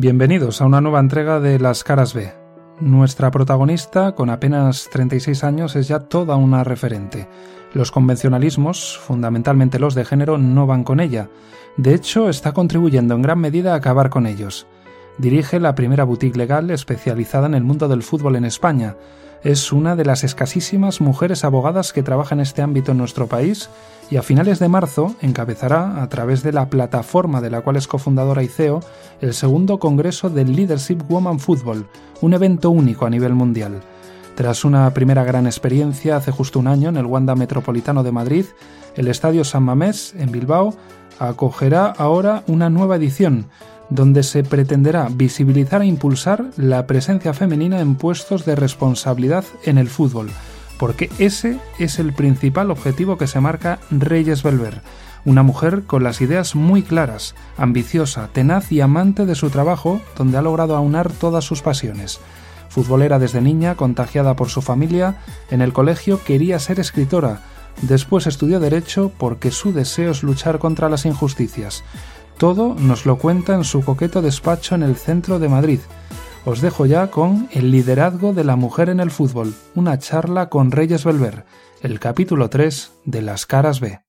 Bienvenidos a una nueva entrega de Las Caras B. Nuestra protagonista, con apenas 36 años, es ya toda una referente. Los convencionalismos, fundamentalmente los de género, no van con ella. De hecho, está contribuyendo en gran medida a acabar con ellos. Dirige la primera boutique legal especializada en el mundo del fútbol en España. Es una de las escasísimas mujeres abogadas que trabaja en este ámbito en nuestro país y a finales de marzo encabezará, a través de la plataforma de la cual es cofundadora y CEO, el segundo Congreso del Leadership Woman Football, un evento único a nivel mundial. Tras una primera gran experiencia hace justo un año en el Wanda Metropolitano de Madrid, el Estadio San Mamés, en Bilbao, acogerá ahora una nueva edición, donde se pretenderá visibilizar e impulsar la presencia femenina en puestos de responsabilidad en el fútbol, porque ese es el principal objetivo que se marca Reyes Belver, una mujer con las ideas muy claras, ambiciosa, tenaz y amante de su trabajo, donde ha logrado aunar todas sus pasiones. Futbolera desde niña, contagiada por su familia, en el colegio quería ser escritora, después estudió Derecho porque su deseo es luchar contra las injusticias. Todo nos lo cuenta en su coqueto despacho en el centro de Madrid, os dejo ya con El liderazgo de la mujer en el fútbol, una charla con Reyes Belver, el capítulo 3 de Las Caras B.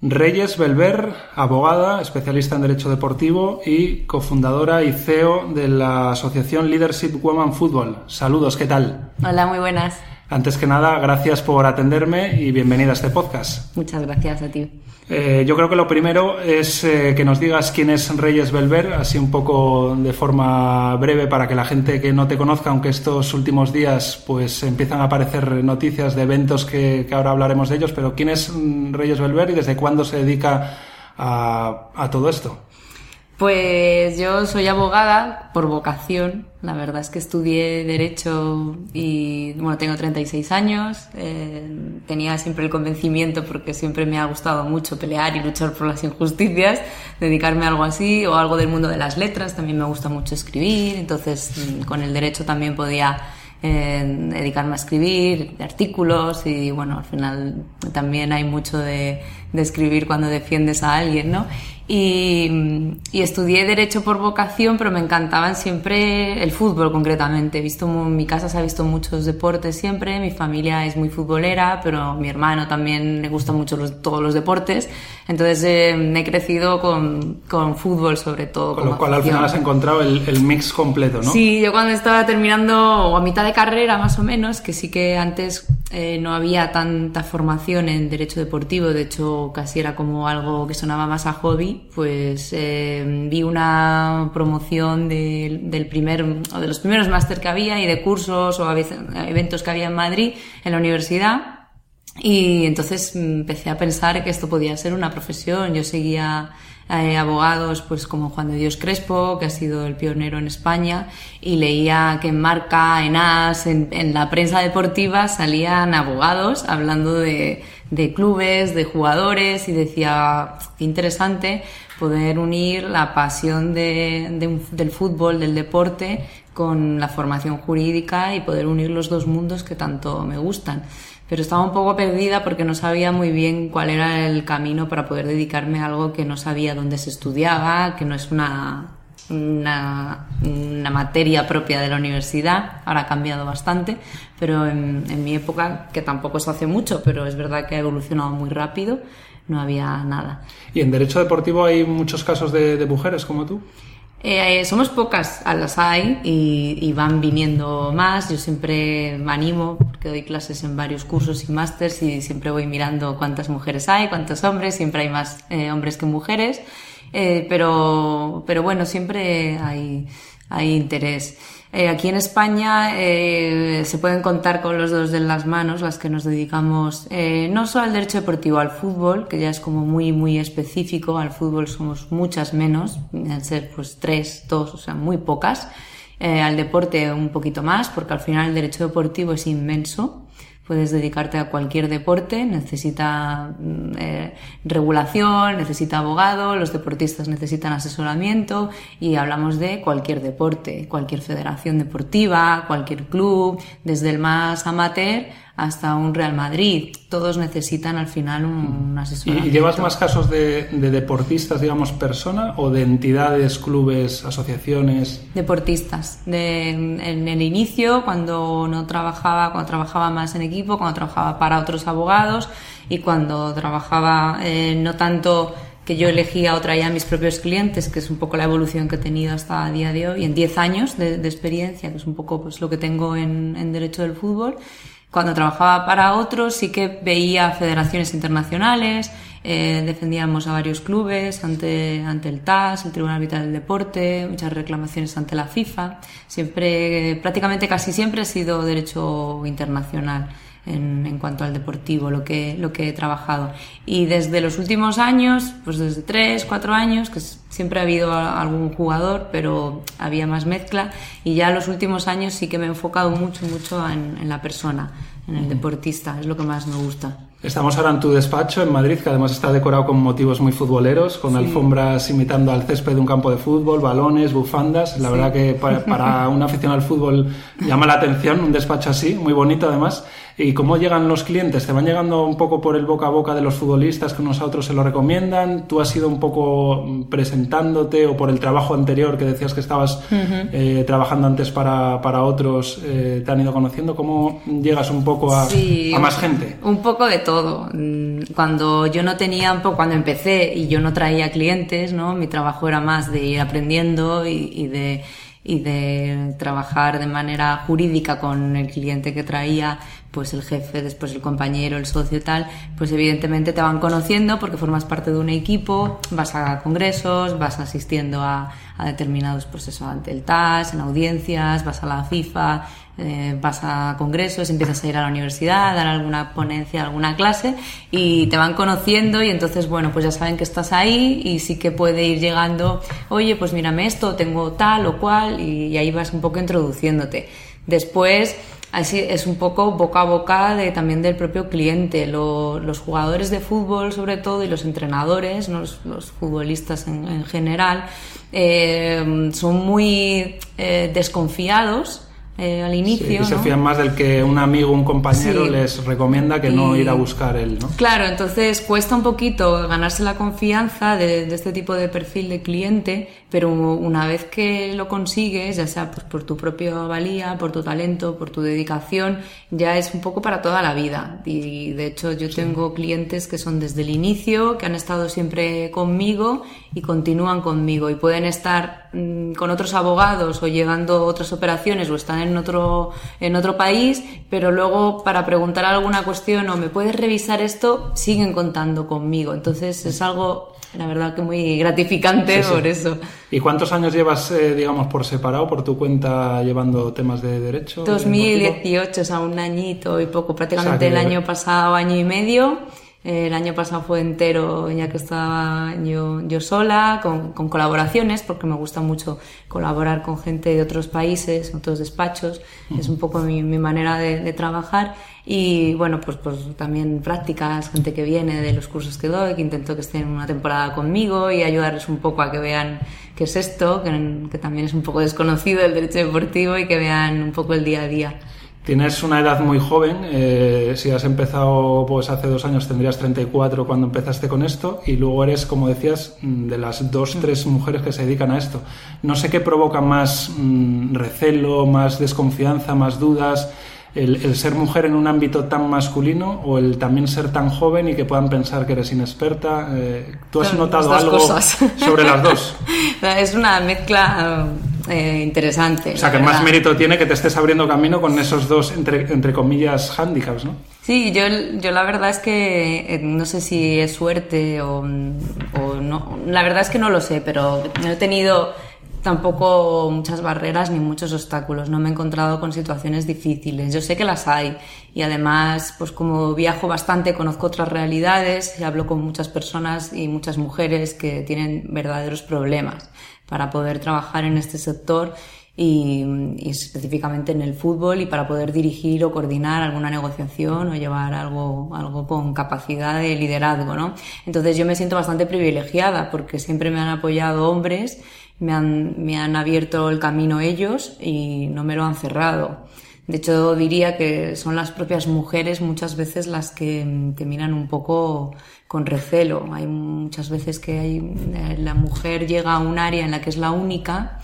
Reyes Belver, abogada, especialista en Derecho Deportivo y cofundadora y CEO de la Asociación Leadership Women Football. Saludos, ¿qué tal? Hola, muy buenas. Antes que nada, gracias por atenderme y bienvenida a este podcast. Muchas gracias a ti. Eh, yo creo que lo primero es eh, que nos digas quién es Reyes Belver, así un poco de forma breve para que la gente que no te conozca, aunque estos últimos días pues empiezan a aparecer noticias de eventos que, ahora hablaremos de ellos, pero quién es Reyes Belver y desde cuándo se dedica a todo esto. Pues yo soy abogada por vocación. La verdad es que estudié Derecho y, bueno, tengo 36 años. Eh, tenía siempre el convencimiento, porque siempre me ha gustado mucho pelear y luchar por las injusticias, dedicarme a algo así o algo del mundo de las letras. También me gusta mucho escribir. Entonces, mm, con el Derecho también podía eh, dedicarme a escribir artículos y, bueno, al final también hay mucho de, de escribir cuando defiendes a alguien, ¿no? Y, estudié Derecho por vocación, pero me encantaban siempre el fútbol concretamente. He visto, en mi casa se ha visto muchos deportes siempre, mi familia es muy futbolera, pero mi hermano también le gustan mucho todos los deportes. Entonces eh, me he crecido con, con, fútbol sobre todo. Con lo cual al final has encontrado el, el, mix completo, ¿no? Sí, yo cuando estaba terminando, o a mitad de carrera más o menos, que sí que antes eh, no había tanta formación en Derecho Deportivo, de hecho casi era como algo que sonaba más a hobby pues eh, vi una promoción del primer, o de los primeros máster que había y de cursos o eventos que había en Madrid, en la universidad. Y entonces empecé a pensar que esto podía ser una profesión. Yo seguía eh, abogados pues como Juan de Dios Crespo, que ha sido el pionero en España, y leía que en Marca, en AS, en la prensa deportiva salían abogados hablando de, de clubes, de jugadores y decía, qué interesante poder unir la pasión de, del fútbol, del deporte, con la formación jurídica y poder unir los dos mundos que tanto me gustan. Pero estaba un poco perdida porque no sabía muy bien cuál era el camino para poder dedicarme a algo que no sabía dónde se estudiaba, que no es una una, materia propia de la universidad, ahora ha cambiado bastante, pero en, en, mi época, que tampoco se hace mucho, pero es verdad que ha evolucionado muy rápido, no había nada. ¿Y en derecho deportivo hay muchos casos de, de mujeres como tú? Eh, somos pocas, a las hay y, van viniendo más. Yo siempre me animo porque doy clases en varios cursos y másters y siempre voy mirando cuántas mujeres hay, cuántos hombres. Siempre hay más eh, hombres que mujeres. Eh, pero, pero bueno, siempre hay, hay interés. Eh, aquí en España eh, se pueden contar con los dos de las manos las que nos dedicamos eh, no solo al derecho deportivo, al fútbol, que ya es como muy, muy específico. Al fútbol somos muchas menos, al ser pues tres, dos, o sea, muy pocas. Eh, al deporte un poquito más, porque al final el derecho deportivo es inmenso puedes dedicarte a cualquier deporte, necesita mm, eh, regulación, necesita abogado, los deportistas necesitan asesoramiento y hablamos de cualquier deporte, cualquier federación deportiva, cualquier club, desde el más amateur hasta un Real Madrid. Todos necesitan al final un, asesoramiento. ¿Y llevas más casos de, deportistas, digamos, persona o de entidades, clubes, asociaciones? Deportistas. en, el inicio, cuando no trabajaba, cuando trabajaba más en equipo, cuando trabajaba para otros abogados y cuando trabajaba eh, no tanto que yo elegía o traía a mis propios clientes, que es un poco la evolución que he tenido hasta el día de hoy, en 10 años de, experiencia, que es un poco pues, lo que tengo en, en Derecho del Fútbol. Cuando trabajaba para otros sí que veía federaciones internacionales, eh, defendíamos a varios clubes ante, ante el TAS, el Tribunal Vital del Deporte, muchas reclamaciones ante la FIFA. Siempre, prácticamente casi siempre ha sido derecho internacional en, en, cuanto al deportivo, lo que, lo que he trabajado. Y desde los últimos años, pues desde tres, cuatro años, que siempre ha habido algún jugador, pero había más mezcla, y ya los últimos años sí que me he enfocado mucho, mucho en, en la persona, en el deportista, es lo que más me gusta. Estamos ahora en tu despacho en Madrid, que además está decorado con motivos muy futboleros, con alfombras imitando al césped de un campo de fútbol, balones, bufandas. La verdad que para, para un aficionado al fútbol llama la atención un despacho así, muy bonito además. ¿Y cómo llegan los clientes? ¿Te van llegando un poco por el boca a boca de los futbolistas que unos a otros se lo recomiendan? ¿Tú has ido un poco presentándote o por el trabajo anterior que decías que estabas eh, trabajando antes para, para otros, eh, te han ido conociendo? ¿Cómo llegas un poco a, a, más gente? Un poco de todo. Mm, cuando yo no tenía, cuando empecé y yo no traía clientes, ¿no? Mi trabajo era más de ir aprendiendo y, y de y de trabajar de manera jurídica con el cliente que traía, pues el jefe, después el compañero, el socio y tal, pues evidentemente te van conociendo porque formas parte de un equipo, vas a congresos, vas asistiendo a, a determinados, pues eso, ante el TAS, en audiencias, vas a la FIFA, eh, vas a congresos, empiezas a ir a la universidad, a dar alguna ponencia, alguna clase y te van conociendo y entonces, bueno, pues ya saben que estás ahí y sí que puede ir llegando, oye, pues mírame esto, tengo tal o cual y, ahí vas un poco introduciéndote. Después, así es un poco boca a boca de, también del propio cliente. los jugadores de fútbol, sobre todo, y los entrenadores, los, futbolistas en, general, eh, son muy eh, desconfiados eh, al inicio. y se fían más del que un amigo, un compañero les recomienda que no ir a buscar él, ¿no? Claro, entonces cuesta un poquito ganarse la confianza de, este tipo de perfil de cliente, pero una vez que lo consigues, ya sea pues, por tu propia valía, por tu talento, por tu dedicación, ya es un poco para toda la vida. Y de hecho yo tengo clientes que son desde el inicio, que han estado siempre conmigo y continúan conmigo y pueden estar mm, con otros abogados o llevando otras operaciones o están en otro, en otro país, pero luego para preguntar alguna cuestión o me puedes revisar esto, siguen contando conmigo. Entonces es algo, la verdad, que muy gratificante por eso. ¿Y cuántos años llevas, eh, digamos, por separado, por tu cuenta, llevando temas de derecho? 2018, o sea, un añito y poco, prácticamente el año pasado, año y medio. El año pasado fue entero ya que estaba yo, yo sola, con, con, colaboraciones, porque me gusta mucho colaborar con gente de otros países, otros despachos. Es un poco mi, mi manera de, de, trabajar. Y bueno, pues, pues también prácticas, gente que viene de los cursos que doy, que intento que estén una temporada conmigo y ayudarles un poco a que vean qué es esto, que, que también es un poco desconocido el derecho deportivo y que vean un poco el día a día. Tienes una edad muy joven, eh, si has empezado pues hace dos años tendrías 34 cuando empezaste con esto y luego eres, como decías, mm, de las dos, tres mujeres que se dedican a esto. No sé qué provoca más mm, recelo, más desconfianza, más dudas, el, ser mujer en un ámbito tan masculino o el también ser tan joven y que puedan pensar que eres inexperta. Eh, ¿Tú has notado algo sobre las dos? es una mezcla eh, interesante. O sea, que más mérito tiene que te estés abriendo camino con esos dos, entre, entre comillas, handicaps, ¿no? Sí, yo, yo la verdad es que eh, no sé si es suerte o, o no. La verdad es que no lo sé, pero he tenido tampoco muchas barreras ni muchos obstáculos. No me he encontrado con situaciones difíciles. Yo sé que las hay y además, pues como viajo bastante, conozco otras realidades y hablo con muchas personas y muchas mujeres que tienen verdaderos problemas para poder trabajar en este sector y, específicamente en el fútbol y para poder dirigir o coordinar alguna negociación o llevar algo, algo con capacidad de liderazgo, ¿no? Entonces yo me siento bastante privilegiada porque siempre me han apoyado hombres me han, me han abierto el camino ellos y no me lo han cerrado. De hecho, diría que son las propias mujeres muchas veces las que te miran un poco con recelo. Hay muchas veces que hay, eh, la mujer llega a un área en la que es la única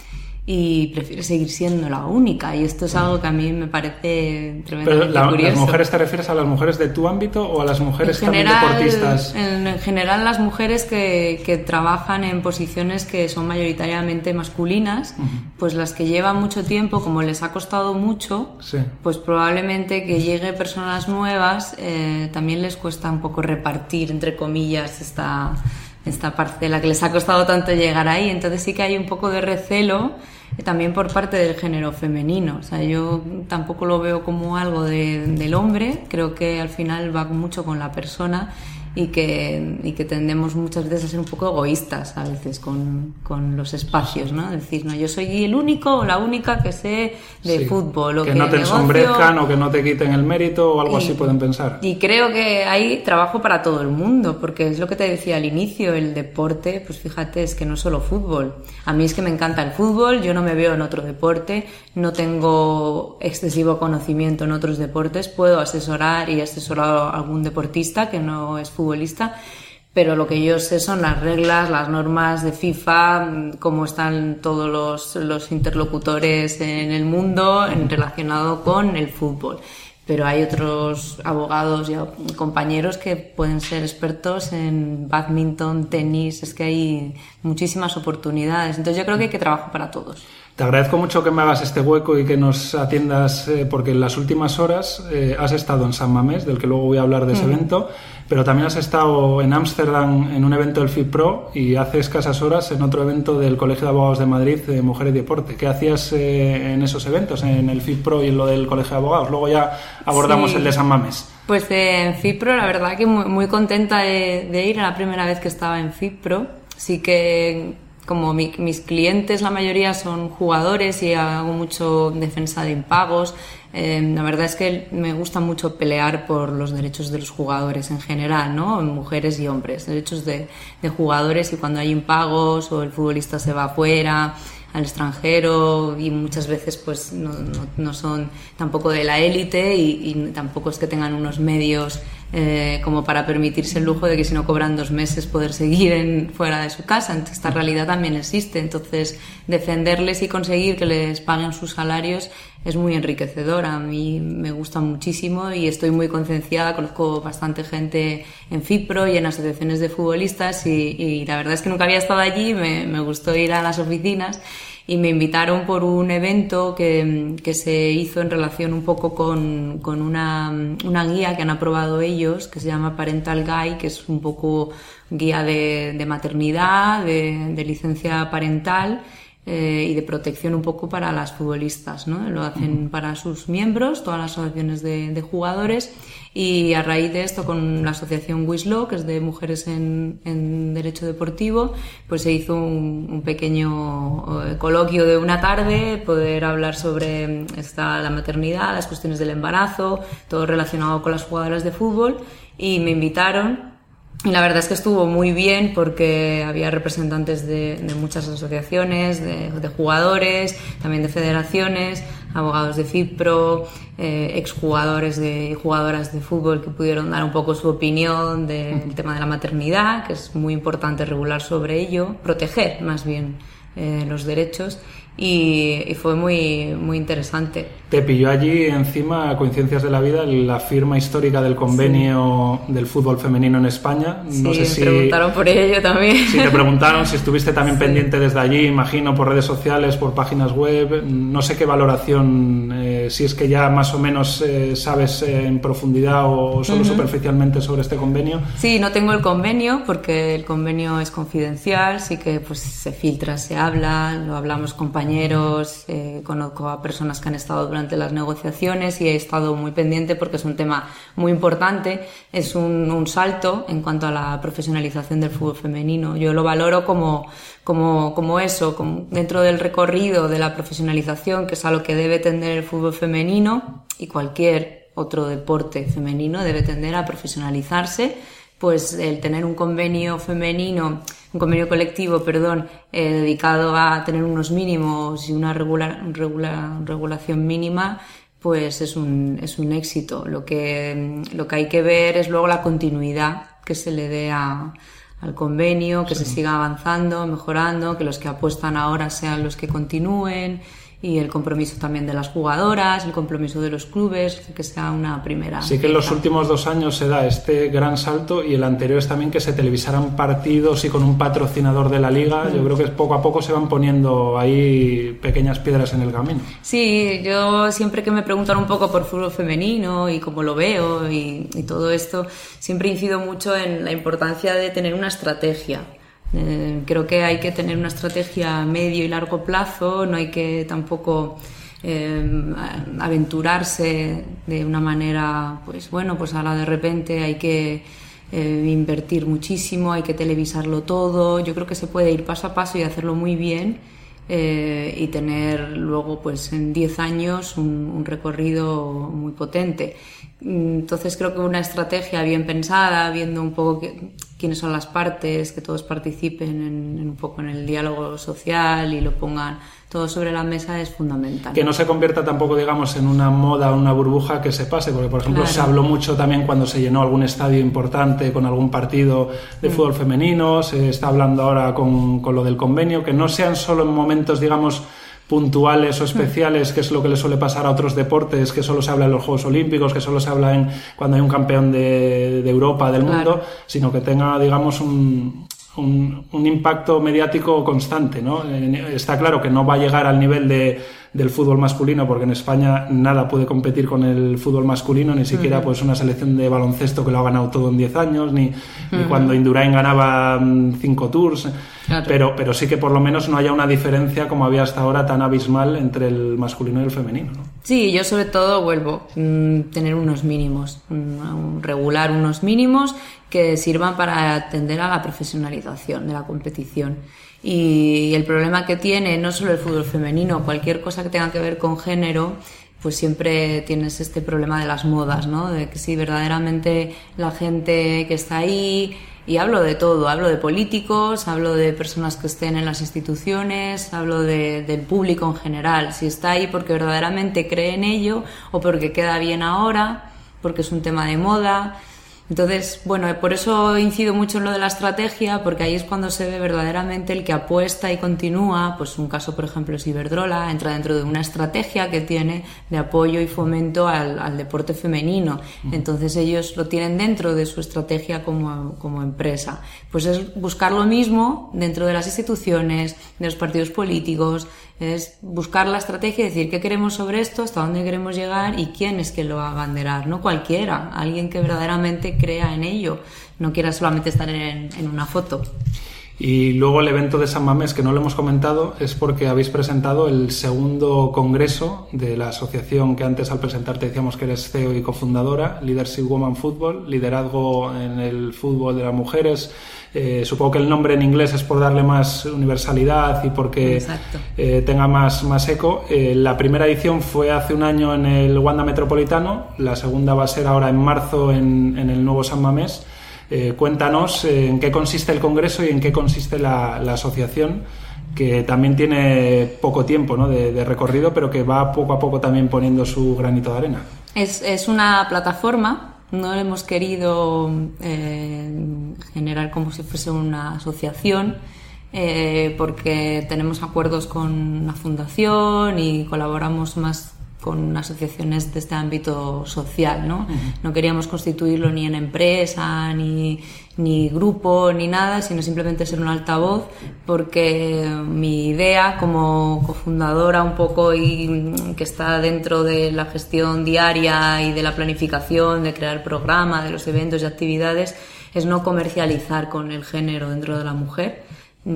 y prefiere seguir siendo la única. Y esto es algo que a mí me parece tremendamente Pero curioso. ¿Las mujeres te refieres a las mujeres de tu ámbito o a las mujeres también deportistas? En general, las mujeres que, que, trabajan en posiciones que son mayoritariamente masculinas, uh -huh. pues las que llevan mucho tiempo, como les ha costado mucho, sí. pues probablemente que llegue personas nuevas eh, también les cuesta un poco repartir, entre comillas, esta esta parcela que les ha costado tanto llegar ahí. Entonces sí que hay un poco de recelo también por parte del género femenino. O sea, yo tampoco lo veo como algo de, del hombre, creo que al final va mucho con la persona y que, y que tendemos muchas veces a ser un poco egoístas a veces con, con los espacios, ¿no? Decir, no, yo soy el único o la única que sé de sí, fútbol. O que, que no te negocio, ensombrezcan o que no te quiten el mérito o algo y, así pueden pensar. Y creo que hay trabajo para todo el mundo, porque es lo que te decía al inicio, el deporte, pues fíjate, es que no solo fútbol. A mí es que me encanta el fútbol, yo no me veo en otro deporte, no tengo excesivo conocimiento en otros deportes, puedo asesorar y asesorar a algún deportista que no es futbolista, pero lo que yo sé son las reglas, las normas de FIFA, cómo están todos los, interlocutores en el mundo en relacionado con el fútbol. Pero hay otros abogados y compañeros que pueden ser expertos en badminton, tenis, es que hay muchísimas oportunidades. Entonces yo creo que hay que trabajar para todos. Te agradezco mucho que me hagas este hueco y que nos atiendas, eh, porque en las últimas horas eh, has estado en San Mamés, del que luego voy a hablar de ese mm. evento, pero también has estado en Ámsterdam en un evento del FIPRO y hace escasas horas en otro evento del Colegio de Abogados de Madrid de Mujer y Deporte. ¿Qué hacías eh, en esos eventos, en el FIPRO y en lo del Colegio de Abogados? Luego ya abordamos sí. el de San Mamés. Pues en FIPRO, la verdad que muy, muy contenta de, de ir, era la primera vez que estaba en FIPRO. Sí que como mi, mis clientes la mayoría son jugadores y hago mucho defensa de impagos, eh, la verdad es que me gusta mucho pelear por los derechos de los jugadores en general, ¿no? Mujeres y hombres, derechos de, jugadores y cuando hay impagos o el futbolista se va afuera al extranjero y muchas veces pues no, no, no son tampoco de la élite y, tampoco es que tengan unos medios eh, como para permitirse el lujo de que si no cobran dos meses poder seguir en, fuera de su casa. Esta realidad también existe. Entonces, defenderles y conseguir que les paguen sus salarios es muy enriquecedor. A mí me gusta muchísimo y estoy muy concienciada. Conozco bastante gente en FIPRO y en asociaciones de futbolistas y, y la verdad es que nunca había estado allí. Me, me gustó ir a las oficinas y me invitaron por un evento que, que se hizo en relación un poco con, con una, una, guía que han aprobado ellos, que se llama Parental Guide, que es un poco guía de, de maternidad, de, de, licencia parental eh, y de protección un poco para las futbolistas. ¿no? Lo hacen para sus miembros, todas las asociaciones de, de jugadores y a raíz de esto con la asociación Wislo, que es de mujeres en, en derecho deportivo, pues se hizo un, un, pequeño eh, coloquio de una tarde, poder hablar sobre esta, la maternidad, las cuestiones del embarazo, todo relacionado con las jugadoras de fútbol y me invitaron y la verdad es que estuvo muy bien porque había representantes de, muchas asociaciones, de, jugadores, también de federaciones, abogados de FIPRO, eh, exjugadores de jugadoras de fútbol que pudieron dar un poco su opinión del tema de la maternidad, que es muy importante regular sobre ello, proteger más bien eh, los derechos y, y, fue muy, muy interesante. Te pilló allí encima, a coincidencias de la vida, la firma histórica del convenio sí. del fútbol femenino en España. No sí, sé si. Preguntaron por ello también. Si te preguntaron si estuviste también sí. pendiente desde allí, imagino, por redes sociales, por páginas web. No sé qué valoración, eh, si es que ya más o menos eh, sabes eh, en profundidad o solo uh -huh. superficialmente sobre este convenio. Sí, no tengo el convenio porque el convenio es confidencial, sí que pues se filtra, se habla, lo hablamos compañeros compañeros, eh, conozco a personas que han estado durante las negociaciones y he estado muy pendiente porque es un tema muy importante, es un, un salto en cuanto a la profesionalización del fútbol femenino. Yo lo valoro como, como, como eso, como dentro del recorrido de la profesionalización, que es a lo que debe tender el fútbol femenino y cualquier otro deporte femenino debe tender a profesionalizarse pues el tener un convenio femenino, un convenio colectivo, perdón, eh, dedicado a tener unos mínimos y una regula, regula, regulación mínima, pues es un, es un éxito. Lo que, lo que hay que ver es luego la continuidad que se le dé a, al convenio, que se siga avanzando, mejorando, que los que apuestan ahora sean los que continúen y el compromiso también de las jugadoras, el compromiso de los clubes, que sea una primera. Sí que en los últimos dos años se da este gran salto y el anterior es también que se televisaran partidos y con un patrocinador de la liga. Yo creo que poco a poco se van poniendo ahí pequeñas piedras en el camino. Sí, yo siempre que me preguntan un poco por fútbol femenino y cómo lo veo y, y todo esto, siempre incido mucho en la importancia de tener una estrategia eh, creo que hay que tener una estrategia a medio y largo plazo, no hay que tampoco eh, aventurarse de una manera, pues bueno, pues ahora de repente hay que eh, invertir muchísimo, hay que televisarlo todo. Yo creo que se puede ir paso a paso y hacerlo muy bien y tener luego, pues en 10 años, un, recorrido muy potente. Entonces creo que una estrategia bien pensada, viendo un poco quiénes son las partes, que todos participen en, un poco en el diálogo social y lo pongan todo sobre la mesa es fundamental. Que no se convierta tampoco, digamos, en una moda, una burbuja que se pase, porque por ejemplo se habló mucho también cuando se llenó algún estadio importante con algún partido de mm. fútbol femenino, se está hablando ahora con, con lo del convenio, que no sean solo en momentos, digamos, puntuales o especiales, que es lo que le suele pasar a otros deportes, que solo se habla en los Juegos Olímpicos, que solo se habla en cuando hay un campeón de, Europa, del mundo, sino que tenga, digamos, un, un, impacto mediático constante. ¿no? Está claro que no va a llegar al nivel de, del fútbol masculino, porque en España nada puede competir con el fútbol masculino, ni siquiera pues una selección de baloncesto que lo ha ganado todo en 10 años, ni, cuando Indurain ganaba 5 mm, tours. Pero, pero sí que por lo menos no haya una diferencia como había hasta ahora tan abismal entre el masculino y el femenino. Sí, yo sobre todo vuelvo a mm, tener unos mínimos, regular unos mínimos que sirvan para atender a la profesionalización de la competición. Y el problema que tiene no solo el fútbol femenino, cualquier cosa que tenga que ver con género, pues siempre tienes este problema de las modas, ¿no? De que si verdaderamente la gente que está ahí, y hablo de todo, hablo de políticos, hablo de personas que estén en las instituciones, hablo de, del público en general, si está ahí porque verdaderamente cree en ello o porque queda bien ahora, porque es un tema de moda, entonces, bueno, por eso incido mucho en lo de la estrategia, porque ahí es cuando se ve verdaderamente el que apuesta y continúa. Pues un caso, por ejemplo, es Iberdrola, entra dentro de una estrategia que tiene de apoyo y fomento al, deporte femenino. Entonces ellos lo tienen dentro de su estrategia como, como empresa. Pues es buscar lo mismo dentro de las instituciones, de los partidos políticos, es buscar la estrategia y decir qué queremos sobre esto, hasta dónde queremos llegar y quién es que lo va a. No cualquiera, alguien que verdaderamente crea en ello, no quiera solamente estar en, una foto. Y luego el evento de San Mamés, que no lo hemos comentado, es porque habéis presentado el segundo congreso de la asociación que antes al presentarte decíamos que eres CEO y cofundadora, Leadership Woman Football, liderazgo en el fútbol de las mujeres eh, supongo que el nombre en inglés es por darle más universalidad y porque eh, tenga más, más eco. Eh, la primera edición fue hace un año en el Wanda Metropolitano, la segunda va a ser ahora en marzo en, el nuevo San Mamés. cuéntanos en qué consiste el Congreso y en qué consiste la, asociación que también tiene poco tiempo de, recorrido, pero que va poco a poco también poniendo su granito de arena. Es, es una plataforma no hemos querido eh, generar como si fuese una asociación eh, porque tenemos acuerdos con la fundación y colaboramos más con asociaciones de este ámbito social, ¿no? No queríamos constituirlo ni en empresa, ni, ni grupo, ni nada, sino simplemente ser un altavoz, porque mi idea como cofundadora un poco y que está dentro de la gestión diaria y de la planificación, de crear programa, de los eventos y actividades, es no comercializar con el género dentro de la mujer,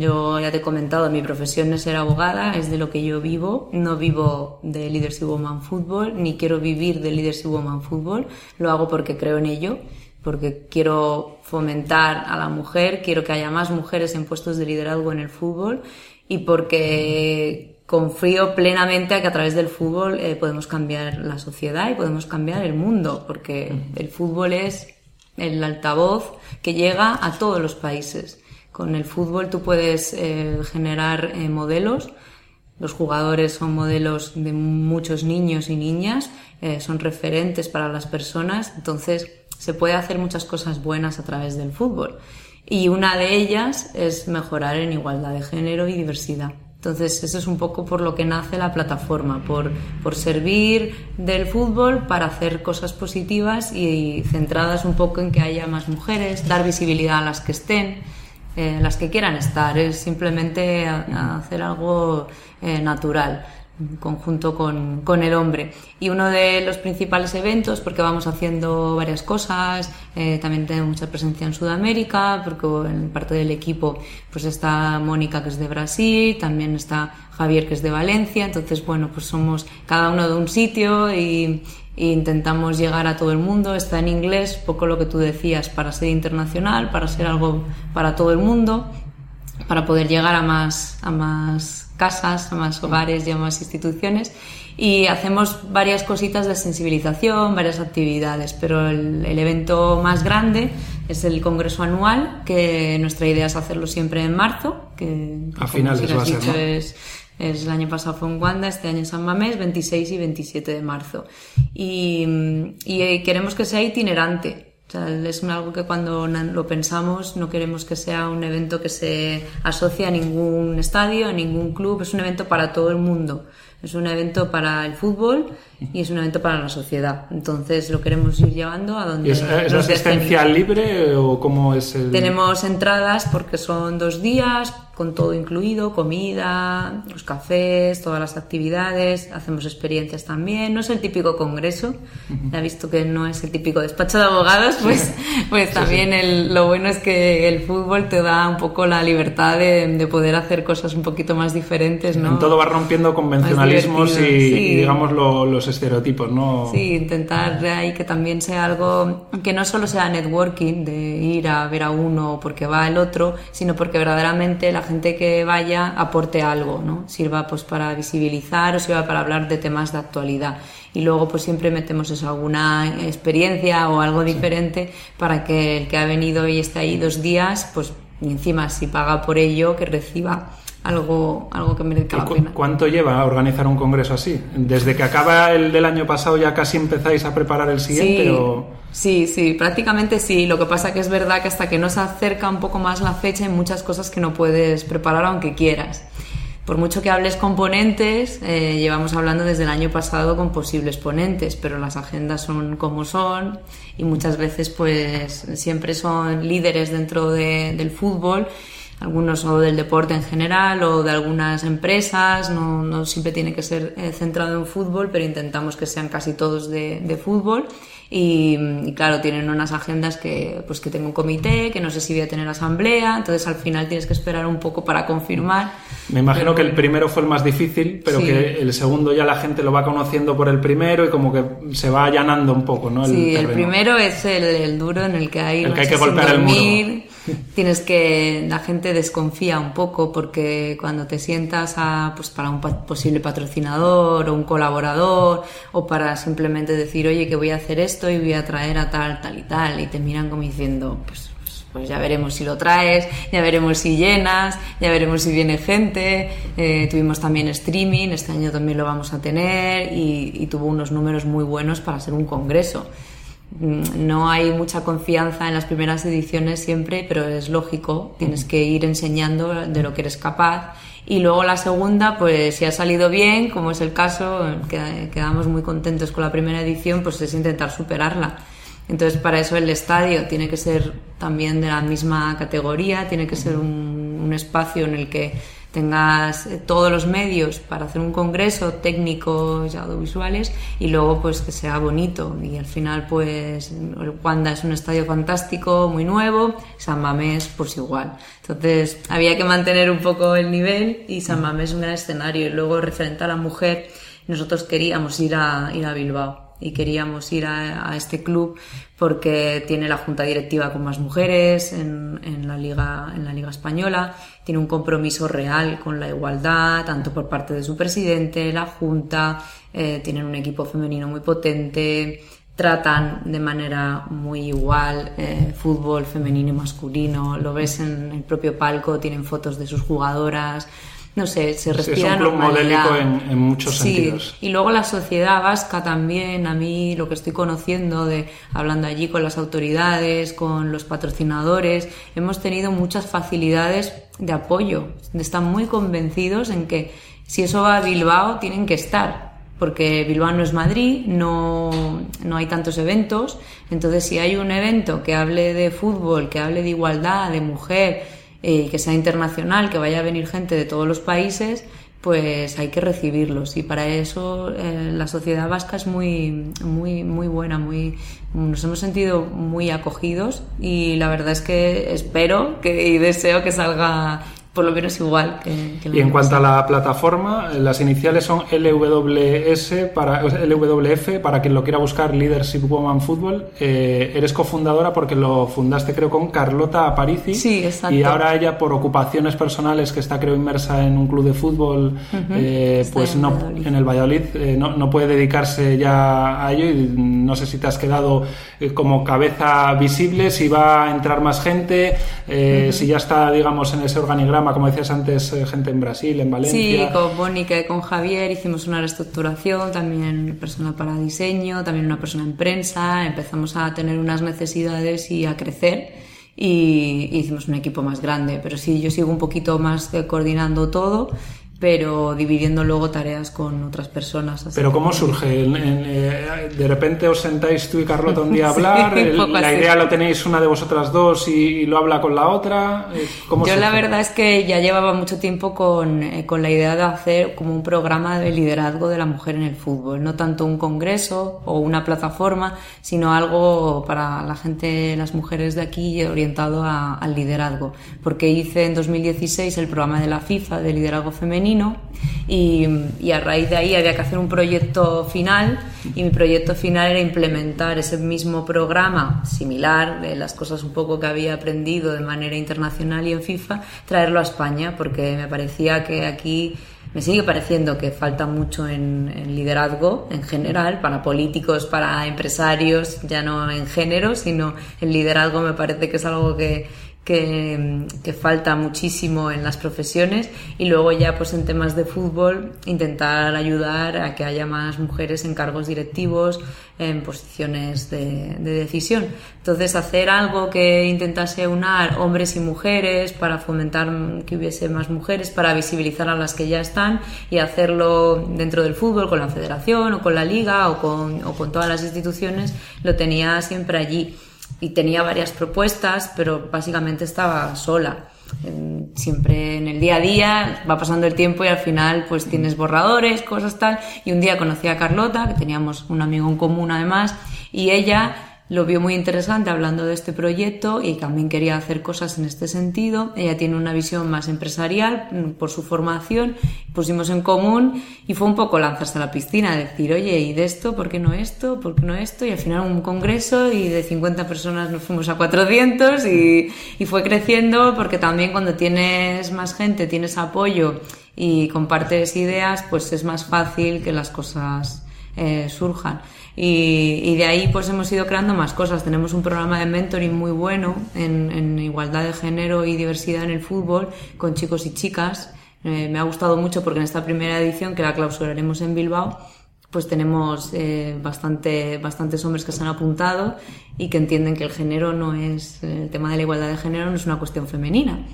yo ya te he comentado, mi profesión es ser abogada, es de lo que yo vivo. No vivo de Leadership Woman Football, ni quiero vivir de Leadership Woman Football. Lo hago porque creo en ello, porque quiero fomentar a la mujer, quiero que haya más mujeres en puestos de liderazgo en el fútbol y porque confío plenamente a que a través del fútbol eh, podemos cambiar la sociedad y podemos cambiar el mundo, porque el fútbol es el altavoz que llega a todos los países con el fútbol tú puedes eh, generar eh, modelos los jugadores son modelos de muchos niños y niñas, eh, son referentes para las personas, entonces se puede hacer muchas cosas buenas a través del fútbol. Y una de ellas es mejorar en igualdad de género y diversidad. Entonces, eso es un poco por lo que nace la plataforma, por, por servir del fútbol para hacer cosas positivas y, centradas un poco en que haya más mujeres, dar visibilidad a las que estén, eh, las que quieran estar, es simplemente hacer algo eh, natural conjunto con, con, el hombre. Y uno de los principales eventos, porque vamos haciendo varias cosas, eh, también tenemos mucha presencia en Sudamérica, porque en parte del equipo pues está Mónica que es de Brasil, también está Javier que es de Valencia, entonces bueno, pues somos cada uno de un sitio y, intentamos llegar a todo el mundo, está en inglés, poco lo que tú decías, para ser internacional, para ser algo para todo el mundo, para poder llegar a más, a más casas, a más hogares y a más instituciones. Y hacemos varias cositas de sensibilización, varias actividades, pero el, evento más grande es el congreso anual, que nuestra idea es hacerlo siempre en marzo, que a finales va a ser, es, el año pasado fue en Wanda, este año en San Mamés, 26 y 27 de marzo. Y, y queremos que sea itinerante, es algo que cuando lo pensamos no queremos que sea un evento que se asocie a ningún estadio, a ningún club, es un evento para todo el mundo. Es un evento para el fútbol y es un evento para la sociedad. Entonces lo queremos ir llevando a donde. ¿Es, es asistencia libre o cómo es el.? Tenemos entradas porque son dos días, con todo incluido, comida, los cafés, todas las actividades, hacemos experiencias también. No es el típico congreso, ya he visto que no es el típico despacho de abogados, pues, pues también El, lo bueno es que el fútbol te da un poco la libertad de, de poder hacer cosas un poquito más diferentes, ¿no? En todo va rompiendo convencionalismos y, digamos los estereotipos, ¿no? Sí, intentar ahí que también sea algo que no solo sea networking, de ir a ver a uno porque va el otro, sino porque verdaderamente la gente que vaya aporte algo, ¿no? Sirva pues para visibilizar o sirva para hablar de temas de actualidad. Y luego pues siempre metemos eso, alguna experiencia o algo diferente para que el que ha venido y está ahí dos días, pues y encima si paga por ello, que reciba algo, algo que merezca la pena. ¿Cuánto lleva a organizar un congreso así? ¿Desde que acaba el del año pasado ya casi empezáis a preparar el siguiente? Sí, o... sí, sí, prácticamente sí. Lo que pasa que es verdad que hasta que no se acerca un poco más la fecha hay muchas cosas que no puedes preparar aunque quieras. Por mucho que hables con ponentes, eh, llevamos hablando desde el año pasado con posibles ponentes, pero las agendas son como son y muchas veces pues siempre son líderes dentro de, del fútbol algunos o del deporte en general o de algunas empresas, no, no siempre tiene que ser eh, centrado en fútbol, pero intentamos que sean casi todos de, de fútbol y, claro, tienen unas agendas que, pues que tengo un comité, que no sé si voy a tener asamblea, entonces al final tienes que esperar un poco para confirmar. Me imagino que el primero fue el más difícil, pero que el segundo ya la gente lo va conociendo por el primero y como que se va allanando un poco, ¿no? El sí, el primero es el, duro en el que hay, el que, hay que golpear el muro. Tienes que, la gente desconfía un poco porque cuando te sientas a, pues para un posible patrocinador o un colaborador o para simplemente decir, oye, que voy a hacer esto y voy a traer a tal, tal y tal, y te miran como diciendo, pues, pues, pues ya veremos si lo traes, ya veremos si llenas, ya veremos si viene gente. Eh, tuvimos también streaming, este año también lo vamos a tener y, y tuvo unos números muy buenos para ser un congreso. Mm, no hay mucha confianza en las primeras ediciones siempre, pero es lógico, tienes que ir enseñando de lo que eres capaz. Y luego la segunda, pues si ha salido bien, como es el caso, que quedamos muy contentos con la primera edición, pues es intentar superarla. Entonces, para eso el estadio tiene que ser también de la misma categoría, tiene que ser un, un espacio en el que tengas eh, todos los medios para hacer un congreso, técnicos y audiovisuales, y luego pues que sea bonito. Y al final pues Wanda es un estadio fantástico, muy nuevo, San Mamés pues igual. Entonces había que mantener un poco el nivel y San Mamés es un gran escenario. Y luego referente a la mujer, nosotros queríamos ir a, ir a Bilbao y queríamos ir a, este club porque tiene la junta directiva con más mujeres en, la liga en la liga española. Tiene un compromiso real con la igualdad tanto por parte de su presidente la junta eh, tienen un equipo femenino muy potente tratan de manera muy igual eh, fútbol femenino y masculino. Lo ves en el propio palco tienen fotos de sus jugadoras no sé, se respira es un club modélico en, muchos sí. sentidos. Y luego la sociedad vasca también, a mí lo que estoy conociendo de hablando allí con las autoridades, con los patrocinadores, hemos tenido muchas facilidades de apoyo. Están muy convencidos en que si eso va a Bilbao tienen que estar, porque Bilbao no es Madrid, no, no hay tantos eventos, entonces si hay un evento que hable de fútbol, que hable de igualdad, de mujer, eh, que sea internacional, que vaya a venir gente de todos los países, pues hay que recibirlos. Y para eso eh, la sociedad vasca es muy muy muy buena muy nos hemos sentido muy acogidos y la verdad es que espero que y deseo que salga por lo menos igual que, Y en cuanto a la plataforma, las iniciales son LWS para, LWF, para quien lo quiera buscar, Leadership Woman Football. Eh, eres cofundadora porque lo fundaste creo con Carlota Aparici. Sí, exacto. Y ahora ella por ocupaciones personales que está creo inmersa en un club de fútbol, eh, pues en no Valladolid. en el Valladolid, eh, no, no puede dedicarse ya a ello y no sé si te has quedado eh, como cabeza visible, si va a entrar más gente, eh, si ya está digamos en ese organigrama como decías antes, eh, gente en Brasil, en Valencia. Sí, con Mónica y con Javier hicimos una reestructuración, también persona para diseño, también una persona en prensa, empezamos a tener unas necesidades y a crecer y, hicimos un equipo más grande, pero sí, yo sigo un poquito más coordinando todo pero dividiendo luego tareas con otras personas. así Pero ¿cómo surge? En- en, eh, de repente os sentáis tú y Carlota un día a hablar, Sí, el- la así. idea lo tenéis una de vosotras dos y, y lo habla con la otra. eh, ¿Cómo Yo surge? la verdad es que ya llevaba mucho tiempo con, eh, con la idea de hacer como un programa de liderazgo de la mujer en el fútbol, no tanto un congreso o una plataforma, sino algo para la gente, las mujeres de aquí orientado a- al liderazgo, porque hice en 2016 el programa de la FIFA de liderazgo femenino y, y a raíz de ahí había que hacer un proyecto final y mi proyecto final era implementar ese mismo programa similar de las cosas un poco que había aprendido de manera internacional y en FIFA traerlo a España porque me parecía que aquí me sigue pareciendo que falta mucho en, en liderazgo en general para políticos para empresarios ya no en género sino en liderazgo me parece que es algo que que, que falta muchísimo en las profesiones y luego ya pues en temas de fútbol intentar ayudar a que haya más mujeres en cargos directivos en posiciones de, de decisión. Entonces hacer algo que intentase unar hombres y mujeres para fomentar que hubiese más mujeres para visibilizar a las que ya están y hacerlo dentro del fútbol con la federación o con la liga o con, o con todas las instituciones lo tenía siempre allí y tenía varias propuestas, pero básicamente estaba sola. Siempre en el día a día va pasando el tiempo y al final pues tienes borradores, cosas tal. Y un día conocí a Carlota, que teníamos un amigo en común además, y ella lo vio muy interesante hablando de este proyecto y también quería hacer cosas en este sentido. Ella tiene una visión más empresarial mm, por su formación, pusimos en común y fue un poco lanzarse a la piscina, decir, oye, ¿y de esto? ¿Por qué no esto? ¿Por qué no esto? Y al final un congreso y de 50 personas nos fuimos a 400 y, fue creciendo porque también cuando tienes más gente, tienes apoyo y compartes ideas, pues es más fácil que las cosas eh, surjan. Y, de ahí pues hemos ido creando más cosas. Tenemos un programa de mentoring muy bueno en, igualdad de género y diversidad en el fútbol con chicos y chicas. Eh, me ha gustado mucho porque en esta primera edición, que la clausuraremos en Bilbao, pues tenemos eh, bastante, bastantes hombres que se han apuntado y que entienden que el género no es, el tema de la igualdad de género no es una cuestión femenina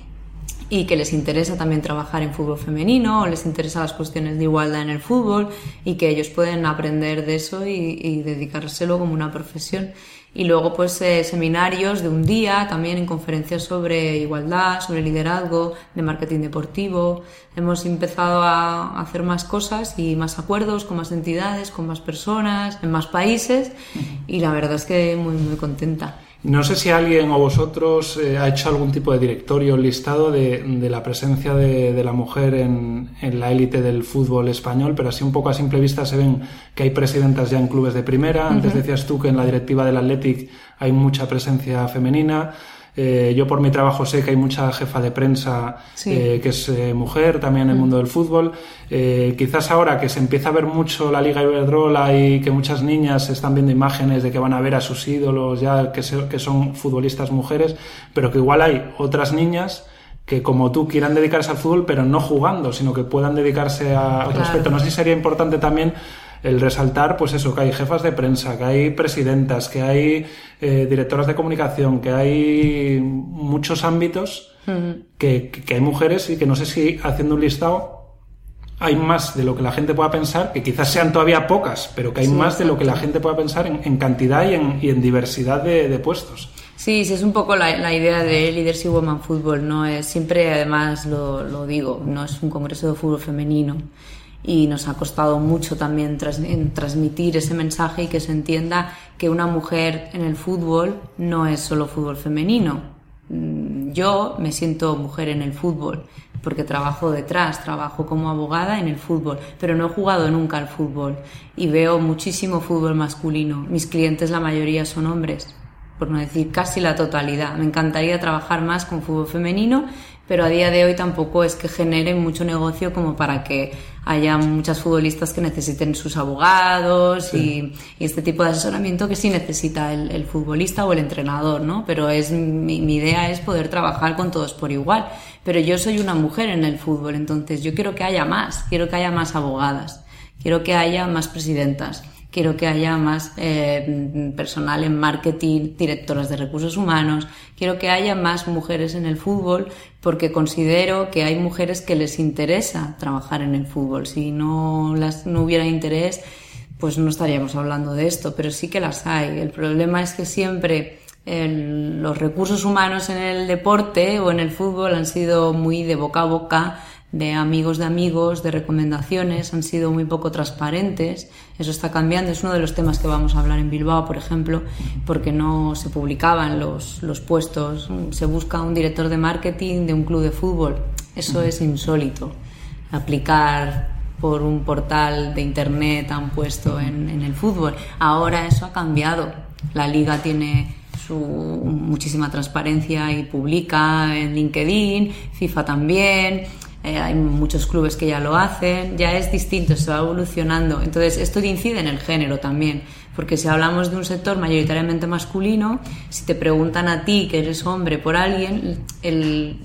y que les interesa también trabajar en fútbol femenino o les interesan las cuestiones de igualdad en el fútbol y que ellos pueden aprender de eso y, y dedicárselo como una profesión. Y luego pues eh, seminarios de un día, también en conferencias sobre igualdad, sobre liderazgo, de marketing deportivo. Hemos empezado a hacer más cosas y más acuerdos con más entidades, con más personas, en más países y la verdad es que muy muy contenta. No sé si alguien o vosotros eh, ha hecho algún tipo de directorio listado de, de la presencia de, de la mujer en, en la élite del fútbol español, pero así un poco a simple vista se ven que hay presidentas ya en clubes de primera. Antes decías tú que en la directiva del Athletic hay mucha presencia femenina. Eh, yo por mi trabajo sé que hay mucha jefa de prensa Sí. eh, que es eh, mujer también en el mundo del fútbol. Quizás ahora que se empieza a ver mucho la Liga Iberdrola y que muchas niñas están viendo imágenes de que van a ver a sus ídolos ya que, se- que son futbolistas mujeres, pero que igual hay otras niñas que como tú quieran dedicarse al fútbol, pero no jugando, sino que puedan dedicarse a otro aspecto. No sé si sería importante también el resaltar, pues eso, que hay jefas de prensa, que hay presidentas, que hay eh, directoras de comunicación, que hay muchos ámbitos, que, que, hay mujeres y que no sé si haciendo un listado hay más de lo que la gente pueda pensar, que quizás sean todavía pocas, pero que hay más de lo que la gente pueda pensar en, cantidad y en, y en diversidad de, de puestos. Sí, sí, es un poco la, la, idea de Leadership Woman Football, ¿no? Es, siempre, además, lo, lo, digo, no es un congreso de fútbol femenino y nos ha costado mucho también transmitir ese mensaje y que se entienda que una mujer en el fútbol no es solo fútbol femenino. Mm, yo me siento mujer en el fútbol porque trabajo detrás, trabajo como abogada en el fútbol, pero no he jugado nunca al fútbol y veo muchísimo fútbol masculino. Mis clientes la mayoría son hombres por no decir casi la totalidad. Me encantaría trabajar más con fútbol femenino, pero a día de hoy tampoco es que genere mucho negocio como para que haya muchas futbolistas que necesiten sus abogados y, este tipo de asesoramiento que sí necesita el, futbolista o el entrenador, ¿no? Pero es mi, mi idea es poder trabajar con todos por igual. Pero yo soy una mujer en el fútbol, entonces yo quiero que haya más, quiero que haya más abogadas, quiero que haya más presidentas quiero que haya más eh, personal en marketing, directoras de recursos humanos, quiero que haya más mujeres en el fútbol porque considero que hay mujeres que les interesa trabajar en el fútbol. Si no, las, no hubiera interés, pues no estaríamos hablando de esto, pero sí que las hay. El problema es que siempre los recursos humanos en el deporte o en el fútbol han sido muy de boca a boca de amigos de amigos, de recomendaciones, han sido muy poco transparentes. Eso está cambiando. Es uno de los temas que vamos a hablar en Bilbao, por ejemplo, porque no se publicaban los, los puestos. Se busca un director de marketing de un club de fútbol. Eso es insólito. Aplicar por un portal de internet un puesto en, en el fútbol. Ahora eso ha cambiado. La liga tiene su muchísima transparencia y publica en LinkedIn, FIFA también eh, hay muchos clubes que ya lo hacen, ya es distinto, se va evolucionando. Entonces, esto incide en el género también, porque si hablamos de un sector mayoritariamente masculino, si te preguntan a ti que eres hombre por alguien, el,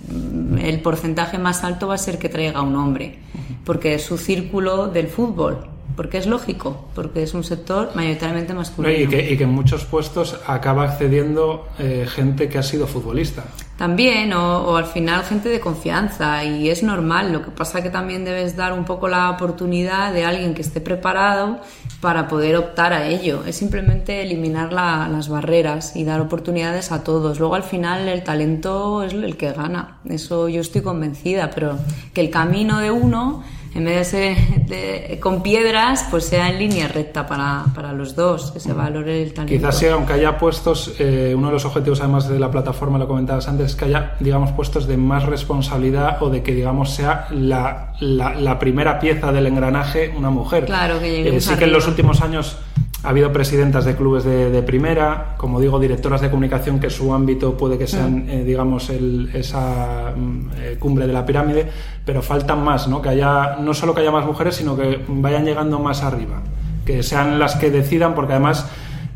el porcentaje más alto va a ser que traiga un hombre, porque es su círculo del fútbol porque es lógico, porque es un sector mayoritariamente masculino. Y que, y que en muchos puestos acaba accediendo eh, gente que ha sido futbolista. También, o, o, al final gente de confianza, y es normal. Lo que pasa que también debes dar un poco la oportunidad de alguien que esté preparado para poder optar a ello. Es simplemente eliminar la, las barreras y dar oportunidades a todos. Luego al final el talento es el que gana. Eso yo estoy convencida, pero que el camino de uno en vez de ser con piedras, pues sea en línea recta para, para los dos, que se valore el talento. Quizás sí, aunque haya puestos, eh, uno de los objetivos además de la plataforma, lo comentabas antes, es que haya, digamos, puestos de más responsabilidad o de que, digamos, sea la, la, la primera pieza del engranaje una mujer. Claro, que eh, Sí que en los últimos años ha habido presidentas de clubes de, primera, como digo, directoras de comunicación que su ámbito puede que sean, mm. eh, digamos, el, esa mm, eh, cumbre de la pirámide, pero faltan más, ¿no? Que haya, no solo que haya más mujeres, sino que vayan llegando más arriba, que sean las que decidan, porque además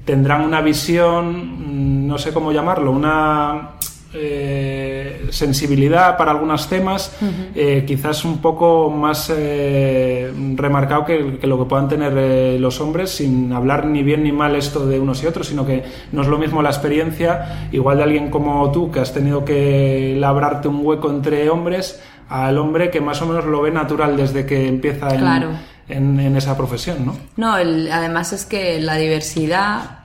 tendrán una visión, mm, no sé cómo llamarlo, una eh, sensibilidad para algunos temas, eh, quizás un poco más eh, remarcado que, lo que puedan tener los hombres, sin hablar ni bien ni mal esto de unos y otros, sino que no es lo mismo la experiencia, igual de alguien como tú, que has tenido que labrarte un hueco entre hombres, al hombre que más o menos lo ve natural desde que empieza en, en, esa profesión, ¿no? No, además es que la diversidad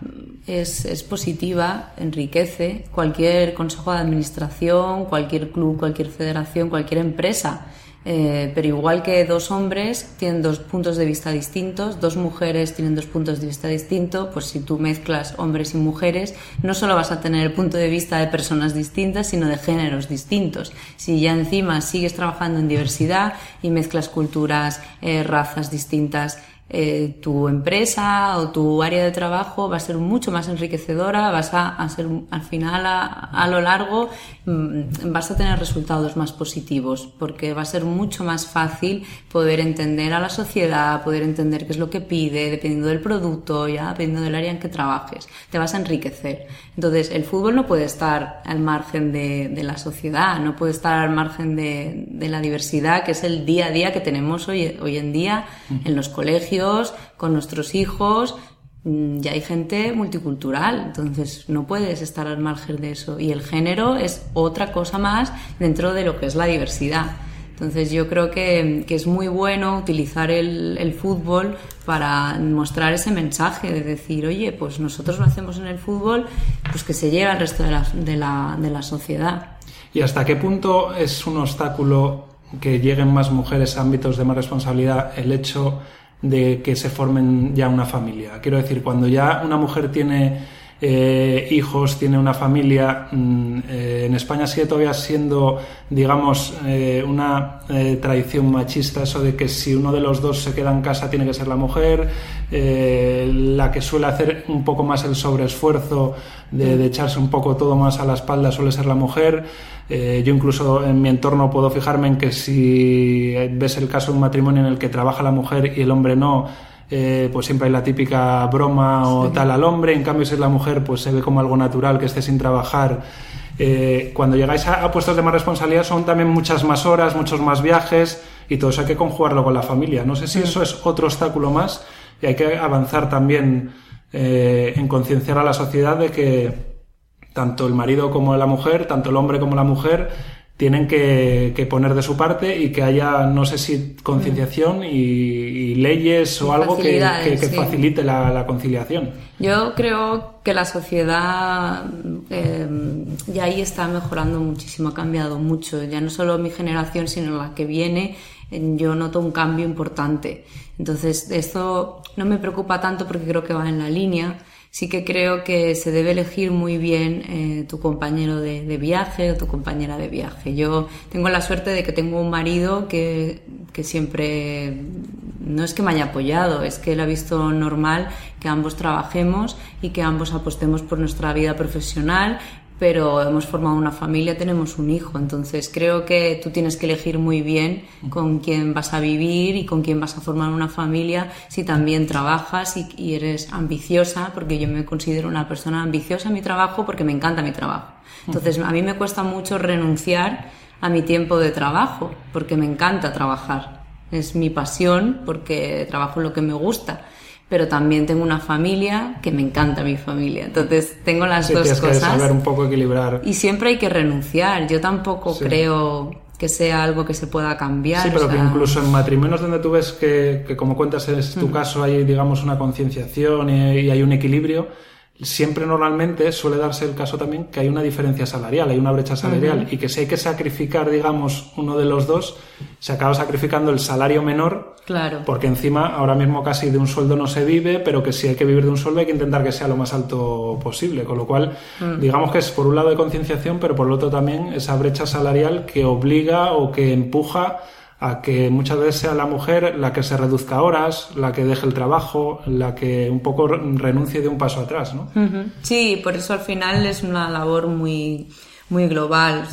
es, es, positiva, enriquece cualquier consejo de administración, cualquier club, cualquier federación, cualquier empresa. Eh, pero igual que dos hombres tienen dos puntos de vista distintos, dos mujeres tienen dos puntos de vista distintos, pues si tú mezclas hombres y mujeres, no solo vas a tener el punto de vista de personas distintas, sino de géneros distintos. Si ya encima sigues trabajando en diversidad y mezclas culturas, eh, razas distintas, eh, tu empresa o tu área de trabajo va a ser mucho más enriquecedora, vas a, ser al final a, lo largo mm, vas a tener resultados más positivos porque va a ser mucho más fácil poder entender a la sociedad, poder entender qué es lo que pide, dependiendo del producto, ya dependiendo del área en que trabajes, te vas a enriquecer. Entonces el fútbol no puede estar al margen de, la sociedad, no puede estar al margen de, de, la diversidad que es el día a día que tenemos hoy, hoy en día en los colegios con nuestros hijos, mm, ya hay gente multicultural, entonces no puedes estar al margen de eso. Y el género es otra cosa más dentro de lo que es la diversidad. Entonces yo creo que, es muy bueno utilizar el, fútbol para mostrar ese mensaje de decir, oye, pues nosotros lo hacemos en el fútbol, pues que se lleve al resto de la, de la, de la sociedad. ¿Y hasta qué punto es un obstáculo que lleguen más mujeres a ámbitos de más responsabilidad el hecho de que se formen ya una familia. Quiero decir, cuando ya una mujer tiene eh, hijos, tiene una familia, mm, eh, en España sigue todavía siendo, digamos, eh, una tradición machista eso de que si uno de los dos se queda en casa tiene que ser la mujer, la que suele hacer un poco más el sobreesfuerzo de, echarse un poco todo más a la espalda suele ser la mujer. Yo incluso en mi entorno puedo fijarme en que si ves el caso de un matrimonio en el que trabaja la mujer y el hombre no, eh, pues siempre hay la típica broma o tal al hombre, en cambio si es la mujer pues se ve como algo natural que esté sin trabajar. Eh, cuando llegáis a, puestos de más responsabilidad son también muchas más horas, muchos más viajes y todo eso hay que conjugarlo con la familia. No sé si eso es otro obstáculo más y hay que avanzar también en concienciar a la sociedad de que tanto el marido como la mujer, tanto el hombre como la mujer, tienen que, poner de su parte y que haya, no sé si concienciación y, leyes o algo que, facilite la, conciliación. Yo creo que la sociedad eh, ya ahí está mejorando muchísimo, ha cambiado mucho. Ya no solo mi generación, sino la que viene, yo noto un cambio importante. Entonces, esto no me preocupa tanto porque creo que va en la línea sí que creo que se debe elegir muy bien eh, tu compañero de, viaje o tu compañera de viaje. Yo tengo la suerte de que tengo un marido que, que siempre, no es que me haya apoyado, es que él ha visto normal que ambos trabajemos y que ambos apostemos por nuestra vida profesional pero hemos formado una familia, tenemos un hijo, entonces creo que tú tienes que elegir muy bien con quién vas a vivir y con quién vas a formar una familia si también trabajas y, eres ambiciosa, porque yo me considero una persona ambiciosa en mi trabajo porque me encanta mi trabajo. Entonces a mí me cuesta mucho renunciar a mi tiempo de trabajo porque me encanta trabajar. Es mi pasión porque trabajo lo que me gusta pero también tengo una familia que me encanta mi familia. Entonces tengo las dos tienes cosas. Que saber un poco equilibrar. Y siempre hay que renunciar. Yo tampoco creo que sea algo que se pueda cambiar. Sí, pero que incluso en matrimonios donde tú ves que, que como cuentas es tu caso, hay digamos una concienciación y hay un equilibrio siempre normalmente suele darse el caso también que hay una diferencia salarial, hay una brecha salarial y que si hay que sacrificar, digamos, uno de los dos, se acaba sacrificando el salario menor. Claro. Porque encima ahora mismo casi de un sueldo no se vive, pero que si hay que vivir de un sueldo hay que intentar que sea lo más alto posible. Con lo cual, mm. digamos que es por un lado de concienciación, pero por el otro también esa brecha salarial que obliga o que empuja a que muchas veces sea la mujer la que se reduzca horas, la que deje el trabajo, la que un poco renuncie de un paso atrás, ¿no? Sí, por eso al final es una labor muy, muy global,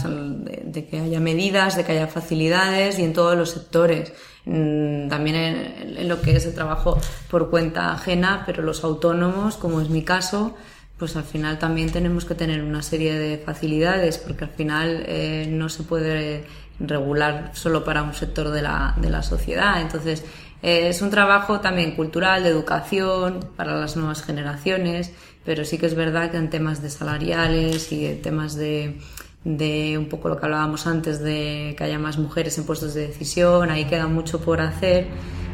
de, que haya medidas, de que haya facilidades y en todos los sectores. Mm, también en, lo que es el trabajo por cuenta ajena, pero los autónomos, como es mi caso, pues al final también tenemos que tener una serie de facilidades, porque al final eh, no se puede regular solo para un sector de la, de la sociedad. Entonces, eh, es un trabajo también cultural, de educación, para las nuevas generaciones, pero sí que es verdad que en temas de salariales y en temas de, de un poco lo que hablábamos antes de que haya más mujeres en puestos de decisión, ahí queda mucho por hacer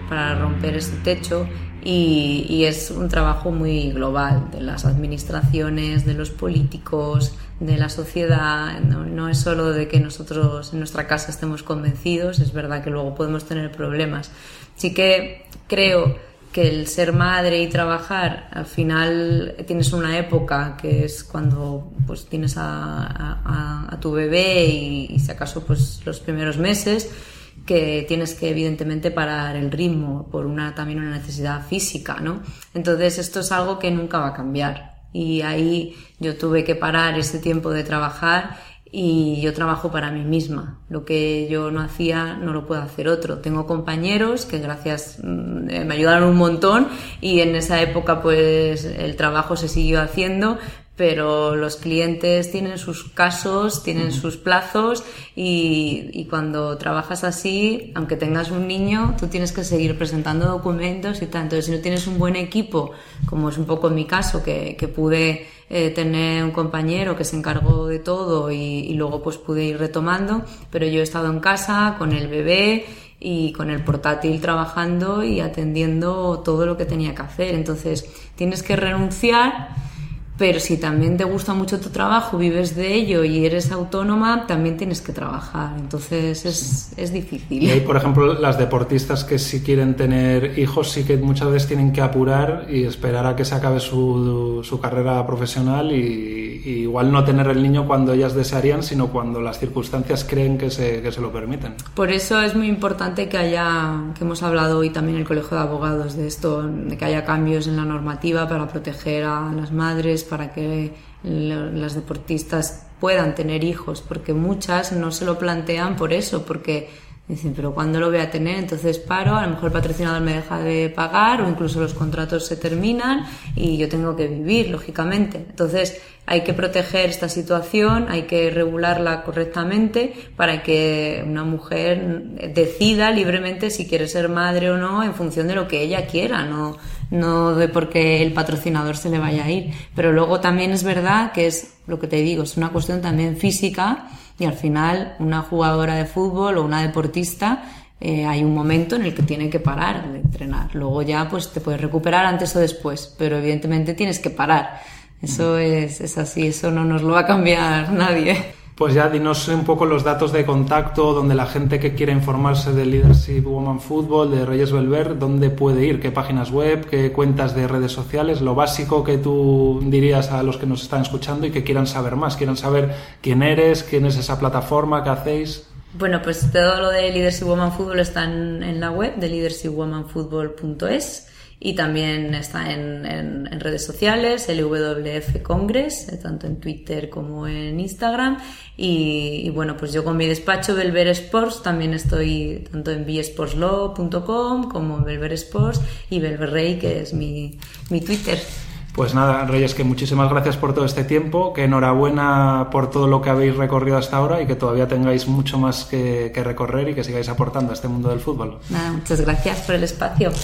para romper ese techo y, y, es un trabajo muy global de las administraciones, de los políticos, de la sociedad. No, no, es solo de que nosotros en nuestra casa estemos convencidos, es verdad que luego podemos tener problemas. Sí que creo que el ser madre y trabajar, al final tienes una época que es cuando pues tienes a, a, a tu bebé y, y si acaso pues los primeros meses que tienes que evidentemente parar el ritmo por una también una necesidad física, ¿no? Entonces esto es algo que nunca va a cambiar y ahí yo tuve que parar ese tiempo de trabajar y yo trabajo para mí misma. Lo que yo no hacía no lo puede hacer otro. Tengo compañeros que gracias mm, me ayudaron un montón y en esa época pues el trabajo se siguió haciendo, pero los clientes tienen sus casos, tienen sus plazos y, y, cuando trabajas así, aunque tengas un niño, tú tienes que seguir presentando documentos y tal. Entonces, si no tienes un buen equipo, como es un poco mi caso, que, que pude eh, tener un compañero que se encargó de todo y, y luego pues pude ir retomando, pero yo he estado en casa con el bebé y con el portátil trabajando y atendiendo todo lo que tenía que hacer. Entonces, tienes que renunciar pero si también te gusta mucho tu trabajo, vives de ello y eres autónoma, también tienes que trabajar. Entonces es, es difícil. Y hay, por ejemplo, las deportistas que si quieren tener hijos, sí que muchas veces tienen que apurar y esperar a que se acabe su, su carrera profesional y, y, igual no tener el niño cuando ellas desearían, sino cuando las circunstancias creen que se, que se lo permiten. Por eso es muy importante que haya, que hemos hablado hoy también en el Colegio de Abogados de esto, de que haya cambios en la normativa para proteger a las madres para que las deportistas puedan tener hijos, porque muchas no se lo plantean por eso, porque dicen, pero ¿cuándo lo voy a tener? Entonces paro, a lo mejor el patrocinador me deja de pagar o incluso los contratos se terminan y yo tengo que vivir, lógicamente. Entonces hay que proteger esta situación, hay que regularla correctamente para que una mujer decida libremente si quiere ser madre o no en función de lo que ella quiera, no, no de porque el patrocinador se le vaya a ir. Pero luego también es verdad que es lo que te digo, es una cuestión también física y al final una jugadora de fútbol o una deportista eh, hay un momento en el que tiene que parar de entrenar. Luego ya pues te puedes recuperar antes o después, pero evidentemente tienes que parar. Eso es, es así, eso no nos lo va a cambiar nadie. Pues ya dinos un poco los datos de contacto, donde la gente que quiere informarse del Leadership Woman Football, de Reyes Belver, dónde puede ir, qué páginas web, qué cuentas de redes sociales, lo básico que tú dirías a los que nos están escuchando y que quieran saber más, quieran saber quién eres, quién es esa plataforma, qué hacéis. Bueno, pues todo lo de Leadership Woman Football está en, en la web de leadershipwomanfootball.es y también está en, en, en, redes sociales, LWF Congress, eh, tanto en Twitter como en Instagram. Y, y, bueno, pues yo con mi despacho Belver Sports también estoy tanto en bsportslaw.com como en Belver Sports y Belver Rey, que es mi, mi Twitter. Pues nada, Reyes, que muchísimas gracias por todo este tiempo, que enhorabuena por todo lo que habéis recorrido hasta ahora y que todavía tengáis mucho más que, que recorrer y que sigáis aportando a este mundo del fútbol. Nada, muchas gracias por el espacio.